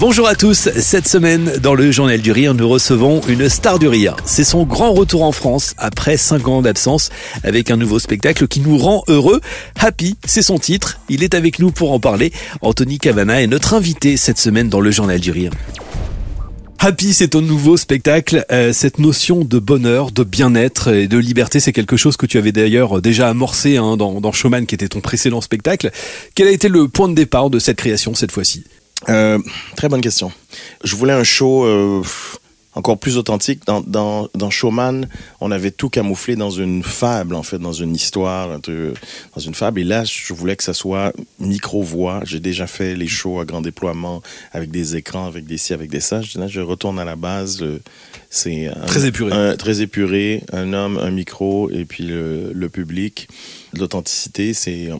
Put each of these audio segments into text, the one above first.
Bonjour à tous, cette semaine dans le Journal du Rire, nous recevons une star du rire. C'est son grand retour en France après 5 ans d'absence avec un nouveau spectacle qui nous rend heureux. Happy, c'est son titre. Il est avec nous pour en parler. Anthony Cavana est notre invité cette semaine dans le Journal du Rire. Happy, c'est ton nouveau spectacle. Euh, cette notion de bonheur, de bien-être et de liberté, c'est quelque chose que tu avais d'ailleurs déjà amorcé hein, dans, dans Showman, qui était ton précédent spectacle. Quel a été le point de départ de cette création cette fois-ci? Euh, très bonne question. Je voulais un show euh, encore plus authentique. Dans, dans, dans, Showman, on avait tout camouflé dans une fable, en fait, dans une histoire, dans une fable. Et là, je voulais que ça soit micro-voix. J'ai déjà fait les shows à grand déploiement avec des écrans, avec des ci, avec des ça. Je, là, je retourne à la base. C'est très épuré. très épuré. Un homme, un micro, et puis le, le public. L'authenticité, c'est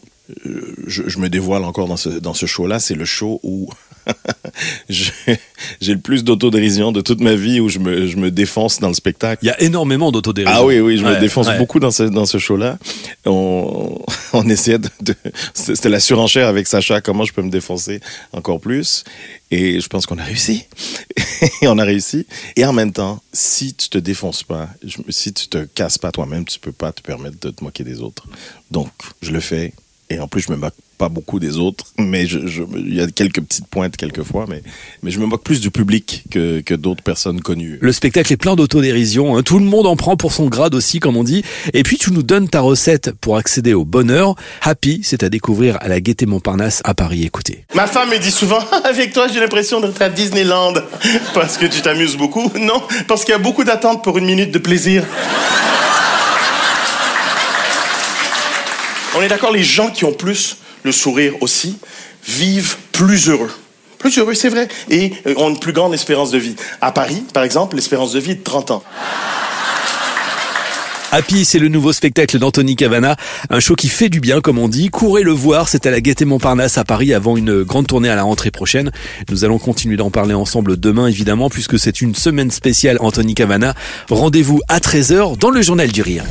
euh, je, je, me dévoile encore dans ce, dans ce show-là. C'est le show où j'ai le plus d'autodérision de toute ma vie, où je me, je me défonce dans le spectacle. Il y a énormément d'autodérision. Ah oui, oui, je me défonce beaucoup dans ce, dans ce show-là. On, on essayait de... de C'était la surenchère avec Sacha, comment je peux me défoncer encore plus? Et je pense qu'on a réussi. et on a réussi. Et en même temps, si tu te défonces pas, si tu te casses pas toi-même, tu peux pas te permettre de te moquer des autres. Donc, je le fais et en plus, je me moque pas beaucoup des autres, mais il je, y a quelques petites pointes quelquefois, mais, mais je me moque plus du public que, que d'autres personnes connues. Le spectacle est plein d'autodérision, hein. tout le monde en prend pour son grade aussi, comme on dit. Et puis tu nous donnes ta recette pour accéder au bonheur. Happy, c'est à découvrir à la Gaîté Montparnasse à Paris. Écoutez. Ma femme me dit souvent, avec toi j'ai l'impression d'être à Disneyland, parce que tu t'amuses beaucoup. Non, parce qu'il y a beaucoup d'attentes pour une minute de plaisir. On est d'accord, les gens qui ont plus le sourire aussi vivent plus heureux. Plus heureux, c'est vrai. Et euh, ont une plus grande espérance de vie. À Paris, par exemple, l'espérance de vie est de 30 ans. Happy, c'est le nouveau spectacle d'Anthony Cavana, un show qui fait du bien, comme on dit. Courez le voir, c'est à la Gaîté Montparnasse à Paris avant une grande tournée à la rentrée prochaine. Nous allons continuer d'en parler ensemble demain, évidemment, puisque c'est une semaine spéciale Anthony Cavana. Rendez-vous à 13h dans le Journal du Rire.